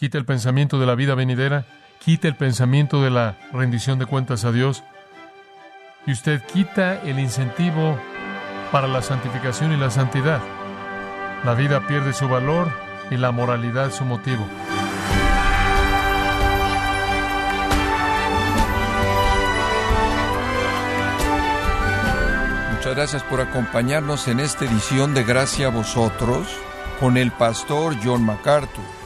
quite el pensamiento de la vida venidera, quite el pensamiento de la rendición de cuentas a Dios, y usted quita el incentivo para la santificación y la santidad. La vida pierde su valor y la moralidad su motivo. Muchas gracias por acompañarnos en esta edición de Gracia a vosotros con el pastor John MacArthur.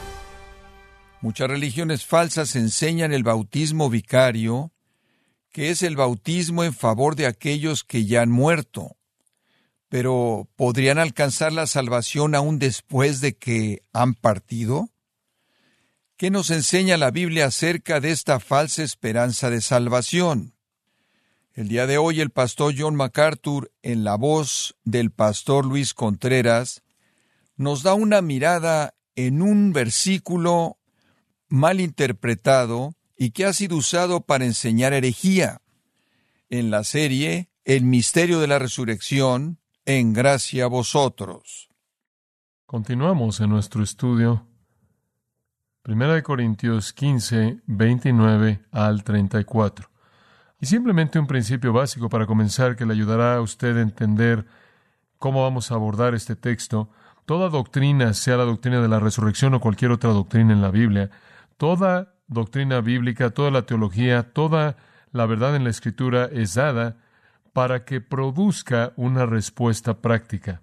Muchas religiones falsas enseñan el bautismo vicario, que es el bautismo en favor de aquellos que ya han muerto. Pero ¿podrían alcanzar la salvación aún después de que han partido? ¿Qué nos enseña la Biblia acerca de esta falsa esperanza de salvación? El día de hoy el pastor John MacArthur, en la voz del pastor Luis Contreras, nos da una mirada en un versículo mal interpretado y que ha sido usado para enseñar herejía. En la serie El misterio de la resurrección, en gracia a vosotros. Continuamos en nuestro estudio. Primera de Corintios 15, 29 al 34. Y simplemente un principio básico para comenzar que le ayudará a usted a entender cómo vamos a abordar este texto. Toda doctrina, sea la doctrina de la resurrección o cualquier otra doctrina en la Biblia, toda doctrina bíblica, toda la teología, toda la verdad en la Escritura es dada para que produzca una respuesta práctica.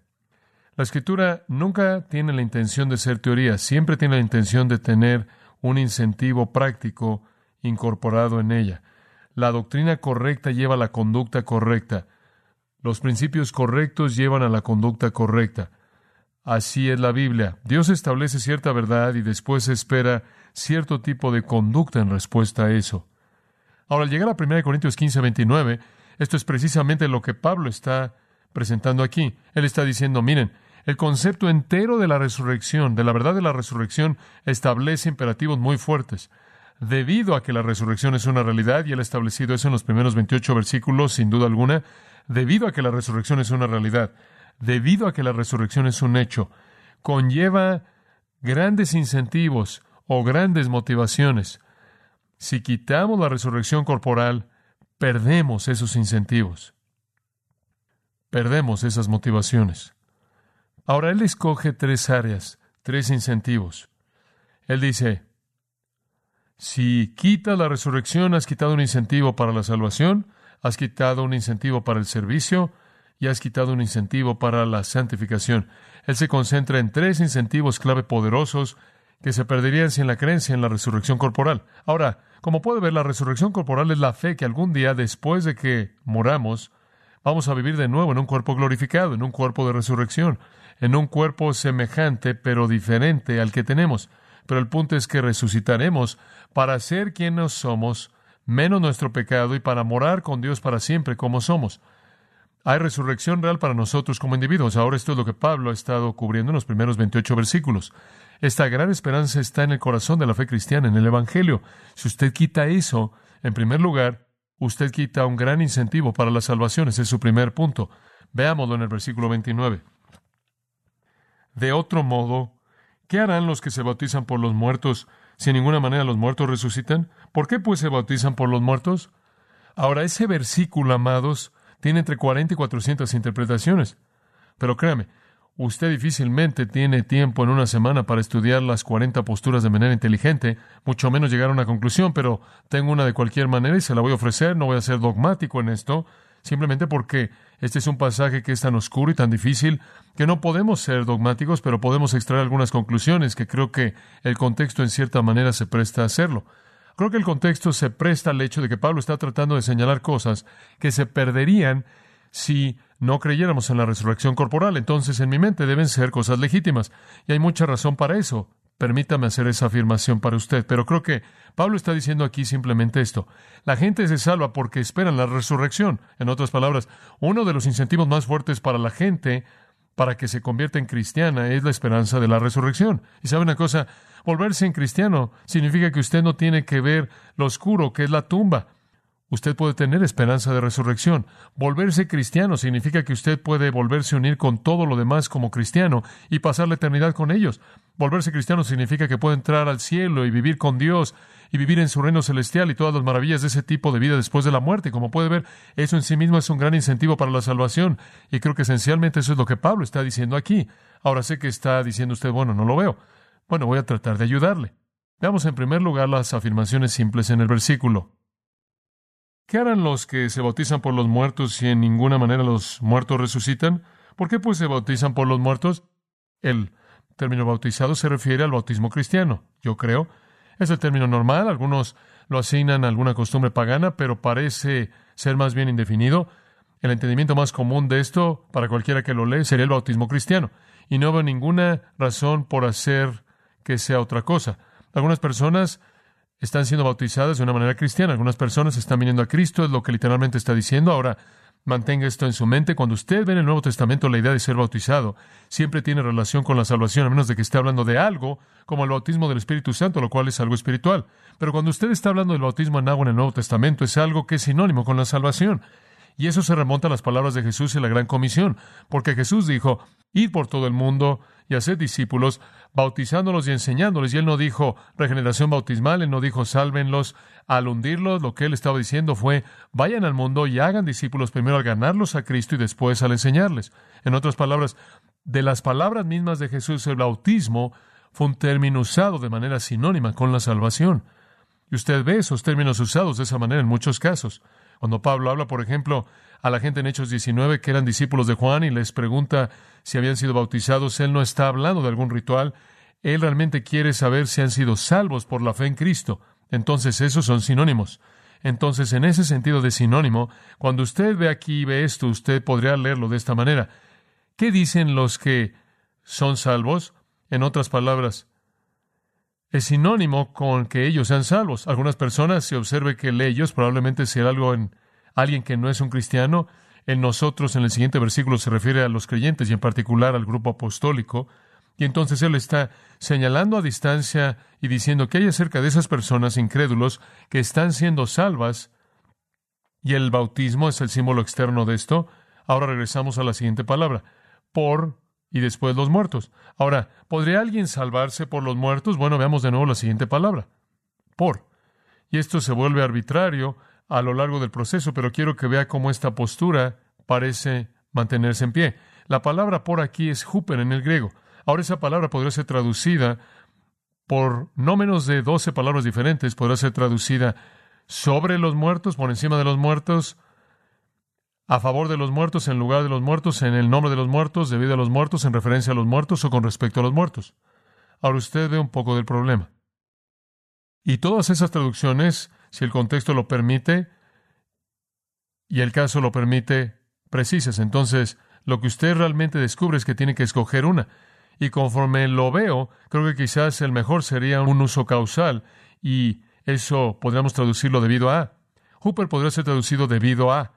La Escritura nunca tiene la intención de ser teoría, siempre tiene la intención de tener un incentivo práctico incorporado en ella. La doctrina correcta lleva a la conducta correcta. Los principios correctos llevan a la conducta correcta. Así es la Biblia. Dios establece cierta verdad y después espera cierto tipo de conducta en respuesta a eso. Ahora, al llegar a 1 Corintios 15, 29, esto es precisamente lo que Pablo está presentando aquí. Él está diciendo, miren, el concepto entero de la resurrección, de la verdad de la resurrección, establece imperativos muy fuertes debido a que la resurrección es una realidad, y él ha establecido eso en los primeros 28 versículos, sin duda alguna, debido a que la resurrección es una realidad, debido a que la resurrección es un hecho, conlleva grandes incentivos o grandes motivaciones. Si quitamos la resurrección corporal, perdemos esos incentivos. Perdemos esas motivaciones. Ahora él escoge tres áreas, tres incentivos. Él dice, si quitas la resurrección, has quitado un incentivo para la salvación, has quitado un incentivo para el servicio y has quitado un incentivo para la santificación. Él se concentra en tres incentivos clave poderosos que se perderían sin la creencia en la resurrección corporal. Ahora, como puede ver, la resurrección corporal es la fe que algún día, después de que moramos, vamos a vivir de nuevo en un cuerpo glorificado, en un cuerpo de resurrección, en un cuerpo semejante pero diferente al que tenemos. Pero el punto es que resucitaremos para ser quienes somos, menos nuestro pecado y para morar con Dios para siempre como somos. Hay resurrección real para nosotros como individuos. Ahora esto es lo que Pablo ha estado cubriendo en los primeros 28 versículos. Esta gran esperanza está en el corazón de la fe cristiana, en el Evangelio. Si usted quita eso, en primer lugar, usted quita un gran incentivo para la salvación. Ese es su primer punto. Veámoslo en el versículo 29. De otro modo, ¿qué harán los que se bautizan por los muertos si en ninguna manera los muertos resucitan? ¿Por qué pues se bautizan por los muertos? Ahora, ese versículo, amados, tiene entre 40 y 400 interpretaciones. Pero créame, usted difícilmente tiene tiempo en una semana para estudiar las 40 posturas de manera inteligente, mucho menos llegar a una conclusión, pero tengo una de cualquier manera y se la voy a ofrecer, no voy a ser dogmático en esto, simplemente porque este es un pasaje que es tan oscuro y tan difícil que no podemos ser dogmáticos, pero podemos extraer algunas conclusiones que creo que el contexto en cierta manera se presta a hacerlo. Creo que el contexto se presta al hecho de que Pablo está tratando de señalar cosas que se perderían si no creyéramos en la resurrección corporal. Entonces, en mi mente deben ser cosas legítimas. Y hay mucha razón para eso. Permítame hacer esa afirmación para usted, pero creo que Pablo está diciendo aquí simplemente esto. La gente se salva porque esperan la resurrección. En otras palabras, uno de los incentivos más fuertes para la gente para que se convierta en cristiana es la esperanza de la resurrección. Y sabe una cosa, volverse en cristiano significa que usted no tiene que ver lo oscuro que es la tumba. Usted puede tener esperanza de resurrección. Volverse cristiano significa que usted puede volverse a unir con todo lo demás como cristiano y pasar la eternidad con ellos. Volverse cristiano significa que puede entrar al cielo y vivir con Dios y vivir en su reino celestial y todas las maravillas de ese tipo de vida después de la muerte. Como puede ver, eso en sí mismo es un gran incentivo para la salvación y creo que esencialmente eso es lo que Pablo está diciendo aquí. Ahora sé que está diciendo usted, bueno, no lo veo. Bueno, voy a tratar de ayudarle. Veamos en primer lugar las afirmaciones simples en el versículo. ¿Qué harán los que se bautizan por los muertos si en ninguna manera los muertos resucitan? ¿Por qué pues se bautizan por los muertos? El término bautizado se refiere al bautismo cristiano, yo creo. Es el término normal, algunos lo asignan a alguna costumbre pagana, pero parece ser más bien indefinido. El entendimiento más común de esto, para cualquiera que lo lee, sería el bautismo cristiano. Y no veo ninguna razón por hacer que sea otra cosa. Algunas personas están siendo bautizadas de una manera cristiana. Algunas personas están viniendo a Cristo, es lo que literalmente está diciendo. Ahora, mantenga esto en su mente. Cuando usted ve en el Nuevo Testamento la idea de ser bautizado, siempre tiene relación con la salvación, a menos de que esté hablando de algo como el bautismo del Espíritu Santo, lo cual es algo espiritual. Pero cuando usted está hablando del bautismo en agua en el Nuevo Testamento, es algo que es sinónimo con la salvación. Y eso se remonta a las palabras de Jesús y la gran comisión, porque Jesús dijo, id por todo el mundo y haced discípulos, bautizándolos y enseñándoles. Y él no dijo regeneración bautismal, él no dijo sálvenlos al hundirlos. Lo que él estaba diciendo fue vayan al mundo y hagan discípulos primero al ganarlos a Cristo y después al enseñarles. En otras palabras, de las palabras mismas de Jesús, el bautismo fue un término usado de manera sinónima con la salvación. Y usted ve esos términos usados de esa manera en muchos casos. Cuando Pablo habla, por ejemplo, a la gente en Hechos 19 que eran discípulos de Juan y les pregunta si habían sido bautizados, él no está hablando de algún ritual, él realmente quiere saber si han sido salvos por la fe en Cristo. Entonces, esos son sinónimos. Entonces, en ese sentido de sinónimo, cuando usted ve aquí y ve esto, usted podría leerlo de esta manera. ¿Qué dicen los que son salvos? En otras palabras, es sinónimo con que ellos sean salvos. Algunas personas, se observe que el ellos probablemente sea algo en alguien que no es un cristiano. En nosotros, en el siguiente versículo, se refiere a los creyentes y en particular al grupo apostólico. Y entonces él está señalando a distancia y diciendo que hay acerca de esas personas incrédulos que están siendo salvas. Y el bautismo es el símbolo externo de esto. Ahora regresamos a la siguiente palabra. Por y después los muertos. Ahora, ¿podría alguien salvarse por los muertos? Bueno, veamos de nuevo la siguiente palabra. Por. Y esto se vuelve arbitrario a lo largo del proceso, pero quiero que vea cómo esta postura parece mantenerse en pie. La palabra por aquí es huper en el griego. Ahora esa palabra podría ser traducida por no menos de doce palabras diferentes. Podría ser traducida sobre los muertos, por encima de los muertos, a favor de los muertos, en lugar de los muertos, en el nombre de los muertos, debido a los muertos, en referencia a los muertos o con respecto a los muertos. Ahora usted ve un poco del problema. Y todas esas traducciones, si el contexto lo permite y el caso lo permite, precisas. Entonces, lo que usted realmente descubre es que tiene que escoger una. Y conforme lo veo, creo que quizás el mejor sería un uso causal y eso podríamos traducirlo debido a. Hooper podría ser traducido debido a.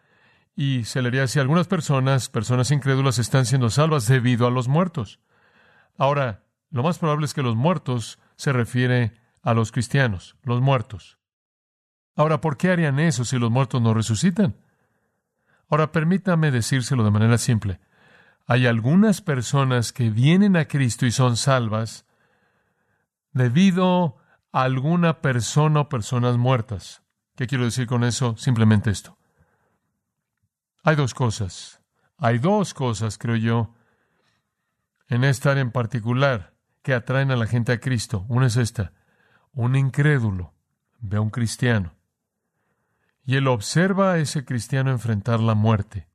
Y se le diría así, algunas personas, personas incrédulas, están siendo salvas debido a los muertos. Ahora, lo más probable es que los muertos se refiere a los cristianos, los muertos. Ahora, ¿por qué harían eso si los muertos no resucitan? Ahora, permítame decírselo de manera simple. Hay algunas personas que vienen a Cristo y son salvas debido a alguna persona o personas muertas. ¿Qué quiero decir con eso? Simplemente esto. Hay dos cosas. Hay dos cosas, creo yo, en esta área en particular que atraen a la gente a Cristo. Una es esta. Un incrédulo ve a un cristiano y él observa a ese cristiano enfrentar la muerte.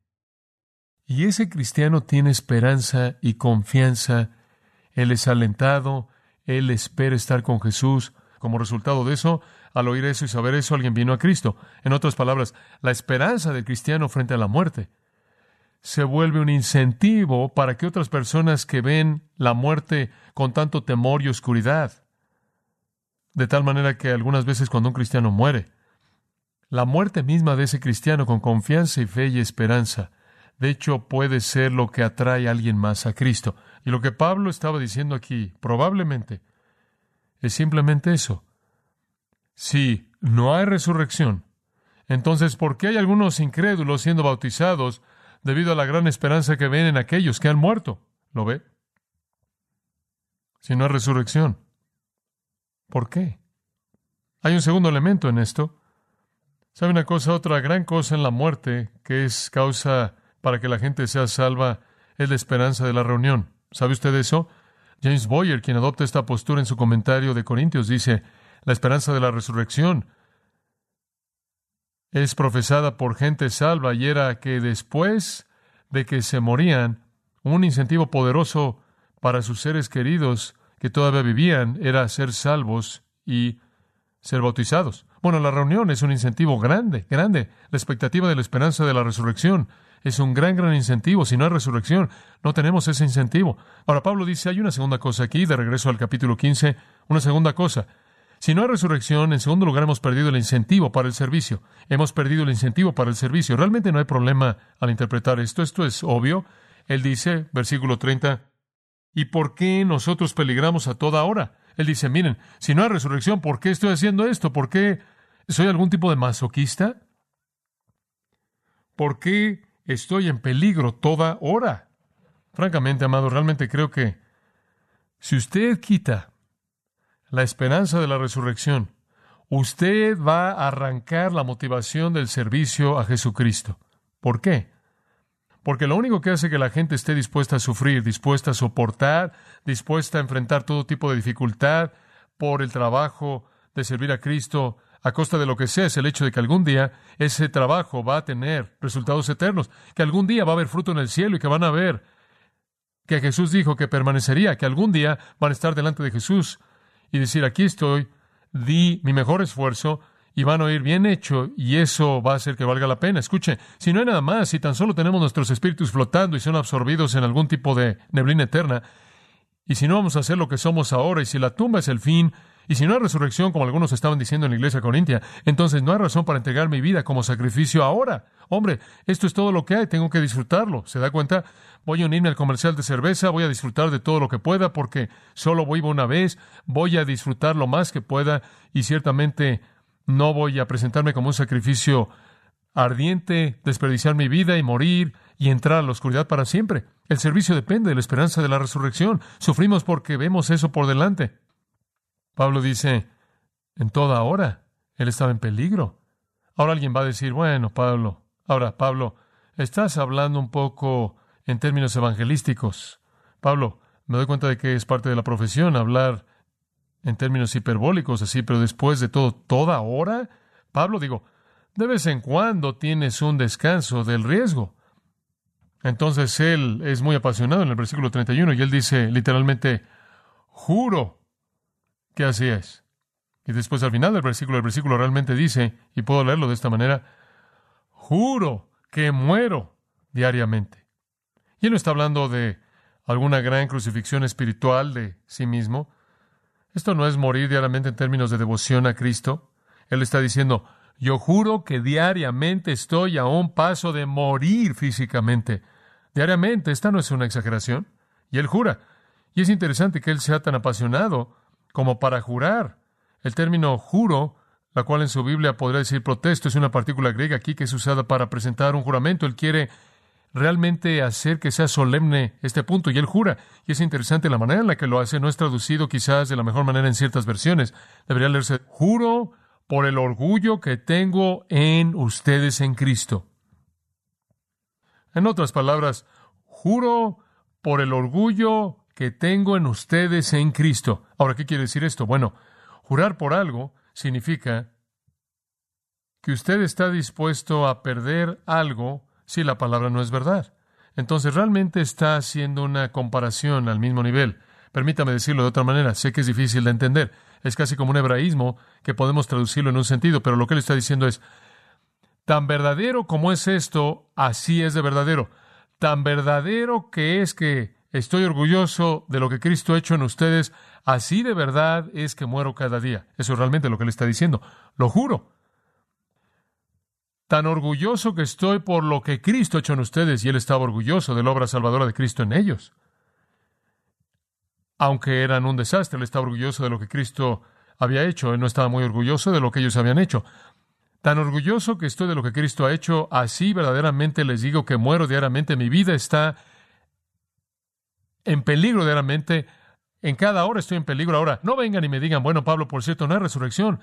Y ese cristiano tiene esperanza y confianza. Él es alentado, él espera estar con Jesús. Como resultado de eso, al oír eso y saber eso, alguien vino a Cristo. En otras palabras, la esperanza del cristiano frente a la muerte se vuelve un incentivo para que otras personas que ven la muerte con tanto temor y oscuridad, de tal manera que algunas veces cuando un cristiano muere, la muerte misma de ese cristiano con confianza y fe y esperanza, de hecho puede ser lo que atrae a alguien más a Cristo. Y lo que Pablo estaba diciendo aquí, probablemente, es simplemente eso. Si no hay resurrección, Entonces, ¿por qué hay algunos incrédulos siendo bautizados debido a la gran esperanza que ven en aquellos que han muerto? ¿Lo ve? Si no hay resurrección. ¿Por qué? Hay un segundo elemento en esto. ¿Sabe una cosa? Otra gran cosa en la muerte que es causa para que la gente sea salva es la esperanza de la reunión. ¿Sabe usted eso? James Boyer, quien adopta esta postura en su comentario de Corintios, dice, la esperanza de la resurrección es profesada por gente salva y era que después de que se morían, un incentivo poderoso para sus seres queridos que todavía vivían era ser salvos y ser bautizados. Bueno, la reunión es un incentivo grande, grande. La expectativa de la esperanza de la resurrección es un gran, gran incentivo. Si no hay resurrección, no tenemos ese incentivo. Ahora, Pablo dice, hay una segunda cosa aquí, de regreso al capítulo 15, una segunda cosa. Si no hay resurrección, en segundo lugar, hemos perdido el incentivo para el servicio. Hemos perdido el incentivo para el servicio. Realmente no hay problema al interpretar esto. Esto es obvio. Él dice, versículo 30, ¿y por qué nosotros peligramos a toda hora? Él dice, miren, si no hay resurrección, ¿por qué estoy haciendo esto? ¿Por qué soy algún tipo de masoquista? ¿Por qué estoy en peligro toda hora? Francamente, amado, realmente creo que si usted quita la esperanza de la resurrección, usted va a arrancar la motivación del servicio a Jesucristo. ¿Por qué? Porque lo único que hace que la gente esté dispuesta a sufrir, dispuesta a soportar, dispuesta a enfrentar todo tipo de dificultad por el trabajo de servir a Cristo a costa de lo que sea, es el hecho de que algún día ese trabajo va a tener resultados eternos, que algún día va a haber fruto en el cielo y que van a ver que Jesús dijo que permanecería, que algún día van a estar delante de Jesús y decir, aquí estoy, di mi mejor esfuerzo y van a oír bien hecho y eso va a hacer que valga la pena. Escuche, si no hay nada más, si tan solo tenemos nuestros espíritus flotando y son absorbidos en algún tipo de neblina eterna, y si no vamos a hacer lo que somos ahora, y si la tumba es el fin, y si no hay resurrección, como algunos estaban diciendo en la iglesia corintia, entonces no hay razón para entregar mi vida como sacrificio ahora. Hombre, esto es todo lo que hay, tengo que disfrutarlo. ¿Se da cuenta? Voy a unirme al comercial de cerveza, voy a disfrutar de todo lo que pueda porque solo voy una vez, voy a disfrutar lo más que pueda y ciertamente no voy a presentarme como un sacrificio ardiente, desperdiciar mi vida y morir y entrar a la oscuridad para siempre. El servicio depende de la esperanza de la resurrección. Sufrimos porque vemos eso por delante. Pablo dice, en toda hora, él estaba en peligro. Ahora alguien va a decir, bueno, Pablo, ahora, Pablo, estás hablando un poco en términos evangelísticos. Pablo, me doy cuenta de que es parte de la profesión hablar en términos hiperbólicos así, pero después de todo, toda hora, Pablo, digo, de vez en cuando tienes un descanso del riesgo. Entonces él es muy apasionado en el versículo 31 y él dice literalmente, juro que así es. Y después al final del versículo, el versículo realmente dice, y puedo leerlo de esta manera, juro que muero diariamente. Y él no está hablando de alguna gran crucifixión espiritual de sí mismo. Esto no es morir diariamente en términos de devoción a Cristo. Él está diciendo, yo juro que diariamente estoy a un paso de morir físicamente. Diariamente, esta no es una exageración. Y él jura. Y es interesante que él sea tan apasionado como para jurar. El término juro, la cual en su Biblia podría decir protesto, es una partícula griega aquí que es usada para presentar un juramento. Él quiere realmente hacer que sea solemne este punto y él jura. Y es interesante la manera en la que lo hace. No es traducido quizás de la mejor manera en ciertas versiones. Debería leerse, juro por el orgullo que tengo en ustedes en Cristo. En otras palabras, juro por el orgullo que tengo en ustedes en Cristo. Ahora, ¿qué quiere decir esto? Bueno, jurar por algo significa que usted está dispuesto a perder algo si la palabra no es verdad. Entonces realmente está haciendo una comparación al mismo nivel. Permítame decirlo de otra manera, sé que es difícil de entender. Es casi como un hebraísmo que podemos traducirlo en un sentido, pero lo que él está diciendo es, tan verdadero como es esto, así es de verdadero. Tan verdadero que es que estoy orgulloso de lo que Cristo ha hecho en ustedes, así de verdad es que muero cada día. Eso es realmente lo que él está diciendo. Lo juro tan orgulloso que estoy por lo que Cristo ha hecho en ustedes, y él estaba orgulloso de la obra salvadora de Cristo en ellos. Aunque eran un desastre, él estaba orgulloso de lo que Cristo había hecho, él no estaba muy orgulloso de lo que ellos habían hecho. Tan orgulloso que estoy de lo que Cristo ha hecho, así verdaderamente les digo que muero diariamente, mi vida está en peligro diariamente, en cada hora estoy en peligro. Ahora, no vengan y me digan, bueno, Pablo, por cierto, no hay resurrección.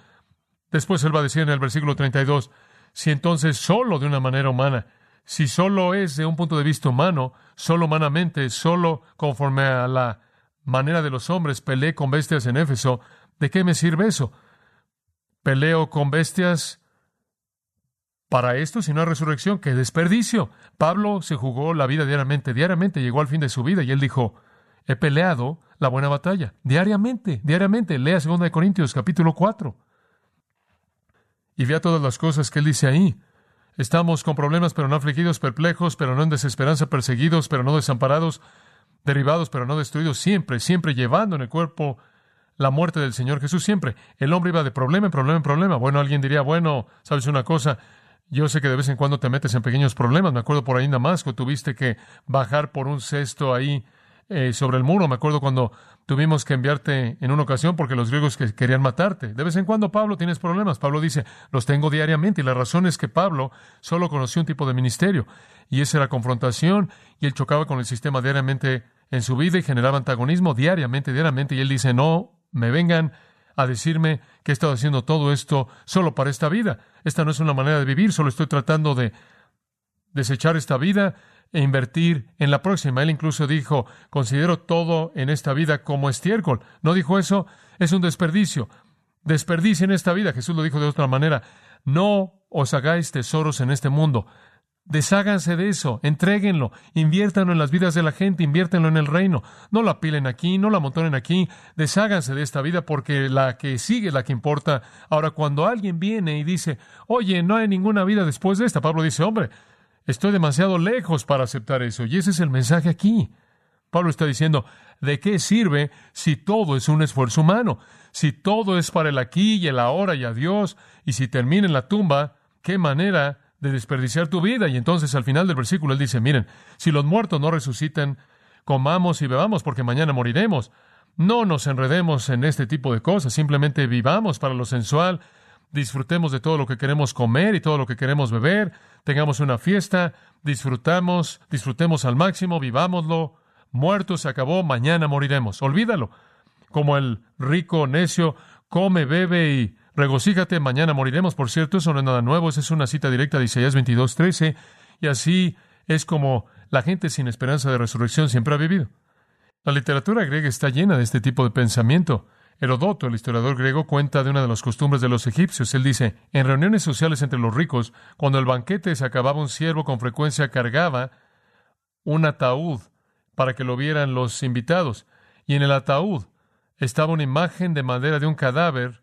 Después él va a decir en el versículo 32, si entonces solo de una manera humana, si solo es de un punto de vista humano, solo humanamente, solo conforme a la manera de los hombres, peleé con bestias en Éfeso, ¿de qué me sirve eso? ¿Peleo con bestias para esto, si no hay resurrección? ¡Qué desperdicio! Pablo se jugó la vida diariamente, diariamente llegó al fin de su vida y él dijo, he peleado la buena batalla, diariamente, diariamente. Lea 2 Corintios capítulo 4 y vea todas las cosas que él dice ahí. Estamos con problemas, pero no afligidos, perplejos, pero no en desesperanza, perseguidos, pero no desamparados, derribados, pero no destruidos, siempre, siempre llevando en el cuerpo la muerte del Señor Jesús, siempre. El hombre iba de problema en problema en problema. Bueno, alguien diría, bueno, sabes una cosa, yo sé que de vez en cuando te metes en pequeños problemas. Me acuerdo por ahí en Damasco, tuviste que bajar por un cesto ahí eh, sobre el muro. Me acuerdo cuando tuvimos que enviarte en una ocasión porque los griegos que querían matarte. De vez en cuando, Pablo, tienes problemas. Pablo dice, los tengo diariamente. Y la razón es que Pablo solo conoció un tipo de ministerio. Y esa era confrontación. Y él chocaba con el sistema diariamente en su vida y generaba antagonismo diariamente, diariamente. Y él dice, no me vengan a decirme que he estado haciendo todo esto solo para esta vida. Esta no es una manera de vivir, solo estoy tratando de desechar esta vida e invertir en la próxima. Él incluso dijo, considero todo en esta vida como estiércol. ¿No dijo eso? Es un desperdicio. en esta vida. Jesús lo dijo de otra manera. No os hagáis tesoros en este mundo. Desháganse de eso, entréguenlo, inviértanlo en las vidas de la gente, inviértanlo en el reino. No la pilen aquí, no la montonen aquí, desháganse de esta vida porque la que sigue es la que importa. Ahora, cuando alguien viene y dice, oye, no hay ninguna vida después de esta, Pablo dice, hombre, Estoy demasiado lejos para aceptar eso. Y ese es el mensaje aquí. Pablo está diciendo, ¿de qué sirve si todo es un esfuerzo humano? Si todo es para el aquí y el ahora y adiós, y si termina en la tumba, qué manera de desperdiciar tu vida. Y entonces al final del versículo él dice, miren, si los muertos no resucitan, comamos y bebamos porque mañana moriremos. No nos enredemos en este tipo de cosas, simplemente vivamos para lo sensual, disfrutemos de todo lo que queremos comer y todo lo que queremos beber, tengamos una fiesta, disfrutamos, disfrutemos al máximo, vivámoslo, muerto se acabó, mañana moriremos. Olvídalo. Como el rico necio come, bebe y regocíjate, mañana moriremos. Por cierto, eso no es nada nuevo, esa es una cita directa de Isaías 22, 13, y así es como la gente sin esperanza de resurrección siempre ha vivido. La literatura griega está llena de este tipo de pensamiento. Herodoto, el historiador griego, cuenta de una de las costumbres de los egipcios. Él dice, en reuniones sociales entre los ricos, cuando el banquete se acababa, un siervo con frecuencia cargaba un ataúd para que lo vieran los invitados. Y en el ataúd estaba una imagen de madera de un cadáver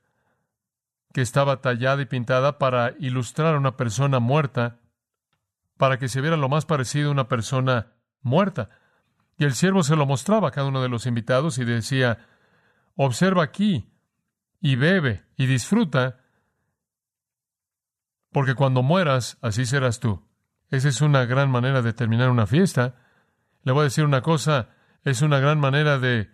que estaba tallada y pintada para ilustrar a una persona muerta, para que se viera lo más parecido a una persona muerta. Y el siervo se lo mostraba a cada uno de los invitados y decía, observa aquí y bebe y disfruta, porque cuando mueras, así serás tú. Esa es una gran manera de terminar una fiesta. Le voy a decir una cosa, es una gran manera de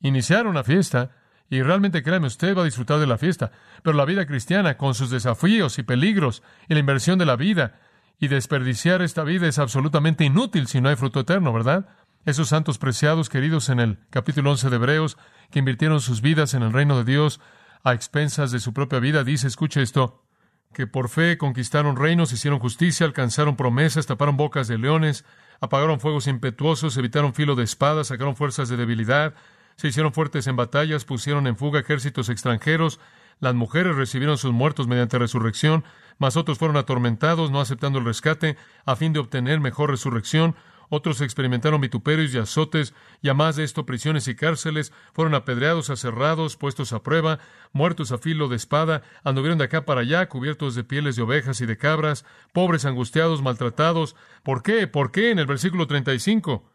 iniciar una fiesta. Y realmente créame, usted va a disfrutar de la fiesta. Pero la vida cristiana, con sus desafíos y peligros, y la inversión de la vida, y desperdiciar esta vida es absolutamente inútil si no hay fruto eterno, ¿verdad? Esos santos preciados, queridos en el capítulo 11 de Hebreos, que invirtieron sus vidas en el reino de Dios a expensas de su propia vida, dice, escuche esto, que por fe conquistaron reinos, hicieron justicia, alcanzaron promesas, taparon bocas de leones, apagaron fuegos impetuosos, evitaron filo de espadas, sacaron fuerzas de debilidad, se hicieron fuertes en batallas, pusieron en fuga ejércitos extranjeros, las mujeres recibieron sus muertos mediante resurrección, mas otros fueron atormentados, no aceptando el rescate, a fin de obtener mejor resurrección, otros experimentaron vituperios y azotes, y a más de esto prisiones y cárceles, fueron apedreados, aserrados, puestos a prueba, muertos a filo de espada, anduvieron de acá para allá, cubiertos de pieles de ovejas y de cabras, pobres, angustiados, maltratados. ¿Por qué? ¿Por qué? En el versículo 35.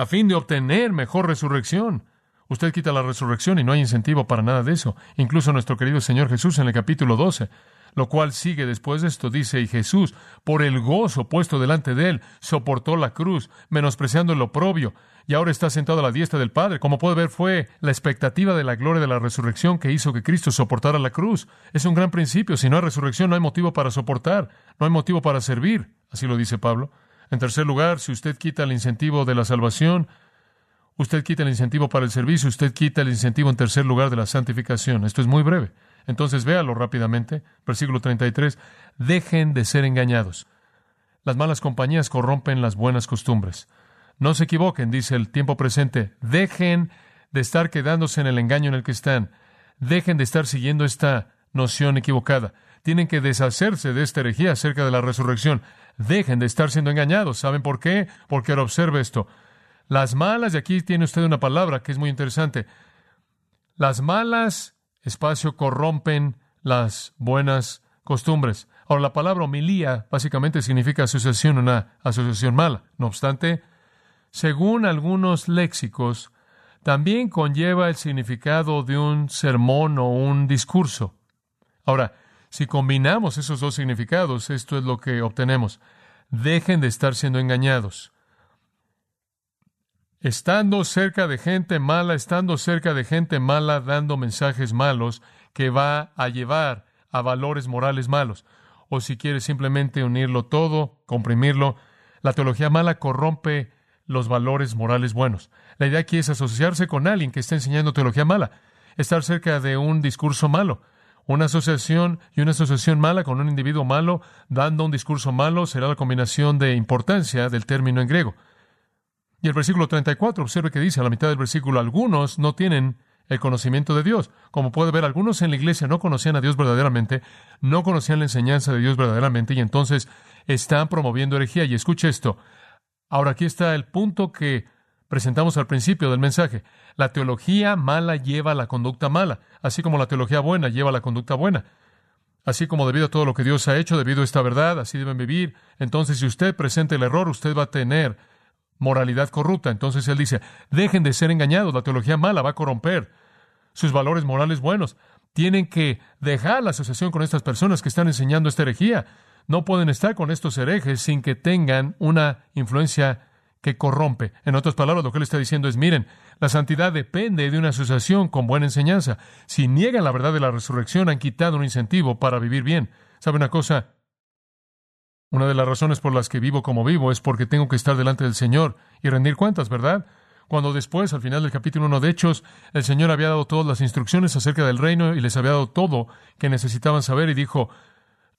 A fin de obtener mejor resurrección. Usted quita la resurrección y no hay incentivo para nada de eso. Incluso nuestro querido Señor Jesús en el capítulo 12 lo cual sigue después de esto, dice, y Jesús, por el gozo puesto delante de él, soportó la cruz, menospreciando el oprobio, y ahora está sentado a la diestra del Padre. Como puede ver, fue la expectativa de la gloria de la resurrección que hizo que Cristo soportara la cruz. Es un gran principio. Si no hay resurrección, no hay motivo para soportar, no hay motivo para servir. Así lo dice Pablo. En tercer lugar, si usted quita el incentivo de la salvación, usted quita el incentivo para el servicio, usted quita el incentivo en tercer lugar de la santificación. Esto es muy breve. Entonces véalo rápidamente. Versículo 33. Dejen de ser engañados. Las malas compañías corrompen las buenas costumbres. No se equivoquen, dice el tiempo presente. Dejen de estar quedándose en el engaño en el que están. Dejen de estar siguiendo esta noción equivocada. Tienen que deshacerse de esta herejía acerca de la resurrección. Dejen de estar siendo engañados. ¿Saben por qué? Porque ahora observe esto. Las malas, y aquí tiene usted una palabra que es muy interesante. Las malas, espacio, corrompen las buenas costumbres. Ahora, la palabra homilía básicamente significa asociación, una asociación mala. No obstante, según algunos léxicos, también conlleva el significado de un sermón o un discurso. Ahora, si combinamos esos dos significados, esto es lo que obtenemos. Dejen de estar siendo engañados. Estando cerca de gente mala, estando cerca de gente mala, dando mensajes malos que va a llevar a valores morales malos. O si quiere simplemente unirlo todo, comprimirlo, la teología mala corrompe los valores morales buenos. La idea aquí es asociarse con alguien que está enseñando teología mala, estar cerca de un discurso malo. Una asociación y una asociación mala con un individuo malo dando un discurso malo será la combinación de importancia del término en griego. Y el versículo 34, observe que dice a la mitad del versículo, algunos no tienen el conocimiento de Dios. Como puede ver, algunos en la iglesia no conocían a Dios verdaderamente, no conocían la enseñanza de Dios verdaderamente y entonces están promoviendo herejía. Y escuche esto, Ahora aquí está el punto que presentamos al principio del mensaje. La teología mala lleva a la conducta mala, así como la teología buena lleva a la conducta buena. Así como debido a todo lo que Dios ha hecho, debido a esta verdad, así deben vivir. Entonces, si usted presenta el error, usted va a tener moralidad corrupta. Entonces él dice, dejen de ser engañados, la teología mala va a corromper sus valores morales buenos. Tienen que dejar la asociación con estas personas que están enseñando esta herejía no pueden estar con estos herejes sin que tengan una influencia que corrompe. En otras palabras, lo que él está diciendo es, miren, la santidad depende de una asociación con buena enseñanza. Si niegan la verdad de la resurrección, han quitado un incentivo para vivir bien. ¿Sabe una cosa? Una de las razones por las que vivo como vivo es porque tengo que estar delante del Señor y rendir cuentas, ¿verdad? Cuando después, al final del capítulo 1 de Hechos, el Señor había dado todas las instrucciones acerca del reino y les había dado todo que necesitaban saber y dijo,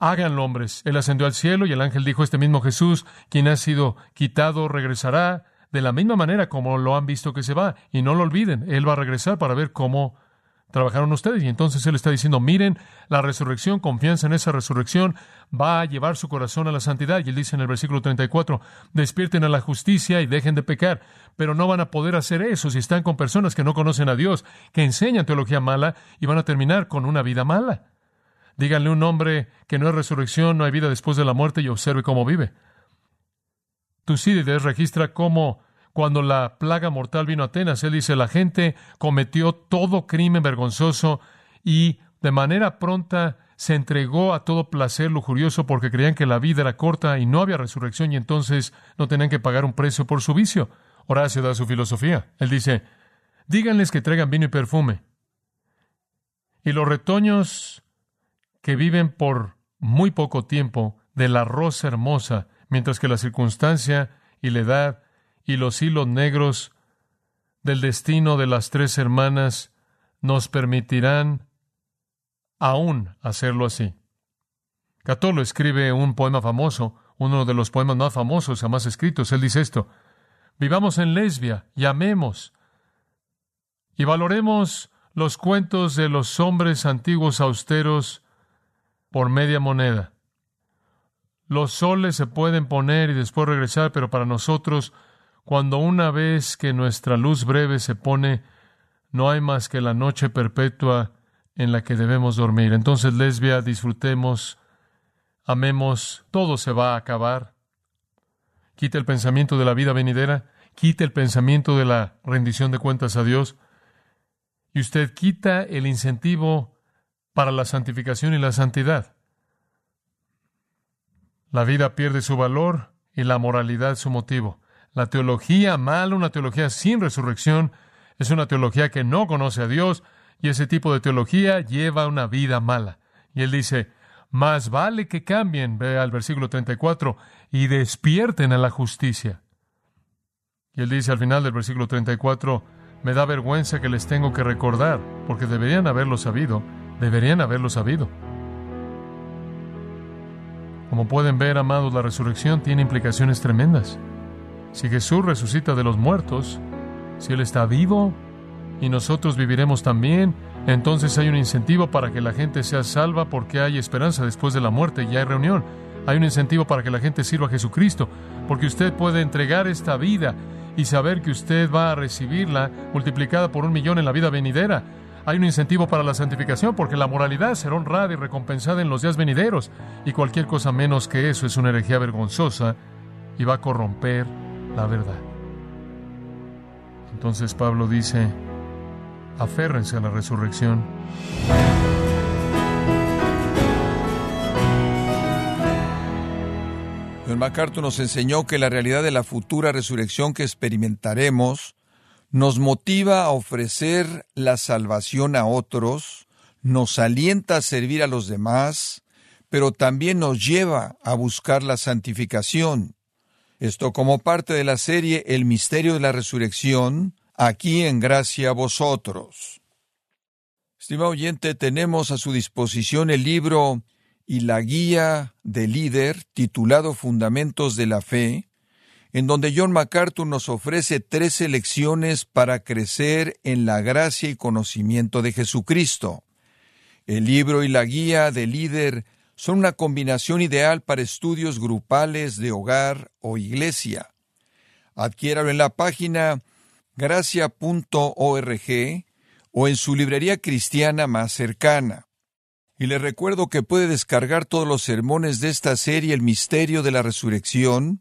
háganlo, hombres. Él ascendió al cielo y el ángel dijo, este mismo Jesús, quien ha sido quitado, regresará de la misma manera como lo han visto que se va. Y no lo olviden, Él va a regresar para ver cómo trabajaron ustedes. Y entonces Él está diciendo, miren, la resurrección, confianza en esa resurrección, va a llevar su corazón a la santidad. Y Él dice en el versículo 34, despierten a la justicia y dejen de pecar. Pero no van a poder hacer eso si están con personas que no conocen a Dios, que enseñan teología mala y van a terminar con una vida mala. Díganle un hombre que no hay resurrección, no hay vida después de la muerte y observe cómo vive. Tucídides registra cómo cuando la plaga mortal vino a Atenas, él dice, la gente cometió todo crimen vergonzoso y de manera pronta se entregó a todo placer lujurioso porque creían que la vida era corta y no había resurrección y entonces no tenían que pagar un precio por su vicio. Horacio da su filosofía. Él dice, díganles que traigan vino y perfume. Y los retoños que viven por muy poco tiempo de la rosa hermosa, mientras que la circunstancia y la edad y los hilos negros del destino de las tres hermanas nos permitirán aún hacerlo así. Catolo escribe un poema famoso, uno de los poemas más famosos jamás escritos. Él dice esto, vivamos en lesbia y amemos y valoremos los cuentos de los hombres antiguos austeros por media moneda. Los soles se pueden poner y después regresar, pero para nosotros, cuando una vez que nuestra luz breve se pone, no hay más que la noche perpetua en la que debemos dormir. Entonces, lesbia, disfrutemos, amemos, todo se va a acabar. Quita el pensamiento de la vida venidera, quita el pensamiento de la rendición de cuentas a Dios, y usted quita el incentivo para la santificación y la santidad. La vida pierde su valor y la moralidad su motivo. La teología mala, una teología sin resurrección, es una teología que no conoce a Dios y ese tipo de teología lleva una vida mala. Y él dice, más vale que cambien, ve al versículo 34, y despierten a la justicia. Y él dice al final del versículo 34, me da vergüenza que les tengo que recordar, porque deberían haberlo sabido, deberían haberlo sabido. Como pueden ver, amados, la resurrección tiene implicaciones tremendas. Si Jesús resucita de los muertos, si Él está vivo y nosotros viviremos también, entonces hay un incentivo para que la gente sea salva porque hay esperanza después de la muerte y hay reunión. Hay un incentivo para que la gente sirva a Jesucristo, porque usted puede entregar esta vida y saber que usted va a recibirla multiplicada por un millón en la vida venidera. Hay un incentivo para la santificación porque la moralidad será honrada y recompensada en los días venideros y cualquier cosa menos que eso es una herejía vergonzosa y va a corromper la verdad. Entonces Pablo dice, aférrense a la resurrección. John MacArthur nos enseñó que la realidad de la futura resurrección que experimentaremos nos motiva a ofrecer la salvación a otros, nos alienta a servir a los demás, pero también nos lleva a buscar la santificación. Esto como parte de la serie El misterio de la resurrección, aquí en gracia a vosotros. Estimado oyente, tenemos a su disposición el libro y la guía de líder titulado Fundamentos de la Fe, en donde John MacArthur nos ofrece tres lecciones para crecer en la gracia y conocimiento de Jesucristo. El libro y la guía de líder son una combinación ideal para estudios grupales de hogar o iglesia. Adquiéralo en la página gracia.org o en su librería cristiana más cercana. Y le recuerdo que puede descargar todos los sermones de esta serie El Misterio de la Resurrección,